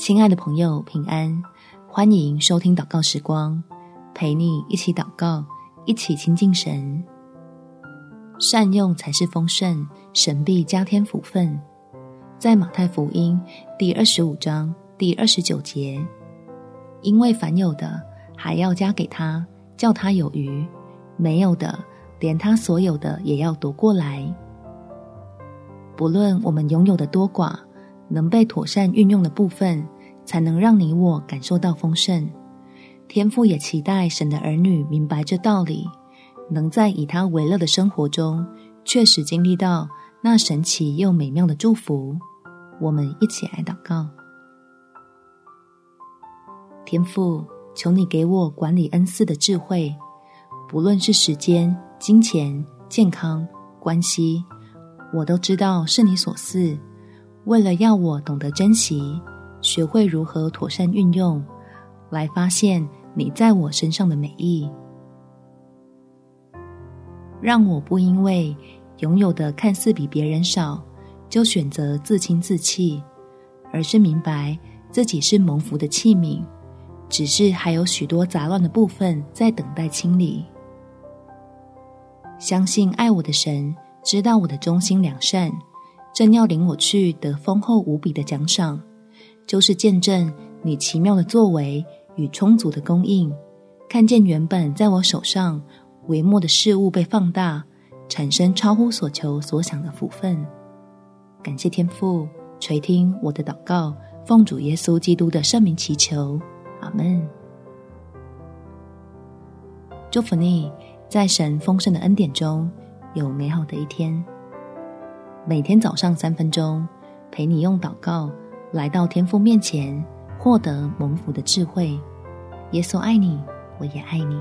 亲爱的朋友，平安！欢迎收听祷告时光，陪你一起祷告，一起亲近神。善用才是丰盛，神必加添福分。在马太福音第二十五章第二十九节，因为凡有的还要加给他，叫他有余；没有的，连他所有的也要夺过来。不论我们拥有的多寡。能被妥善运用的部分，才能让你我感受到丰盛。天父也期待神的儿女明白这道理，能在以他为乐的生活中，确实经历到那神奇又美妙的祝福。我们一起来祷告：天父，求你给我管理恩赐的智慧，不论是时间、金钱、健康、关系，我都知道是你所赐。为了要我懂得珍惜，学会如何妥善运用，来发现你在我身上的美意，让我不因为拥有的看似比别人少，就选择自轻自弃，而是明白自己是蒙福的器皿，只是还有许多杂乱的部分在等待清理。相信爱我的神知道我的忠心良善。正要领我去得丰厚无比的奖赏，就是见证你奇妙的作为与充足的供应，看见原本在我手上微末的事物被放大，产生超乎所求所想的福分。感谢天父垂听我的祷告，奉主耶稣基督的圣名祈求，阿门。祝福你，在神丰盛的恩典中有美好的一天。每天早上三分钟，陪你用祷告来到天父面前，获得蒙福的智慧。耶稣爱你，我也爱你。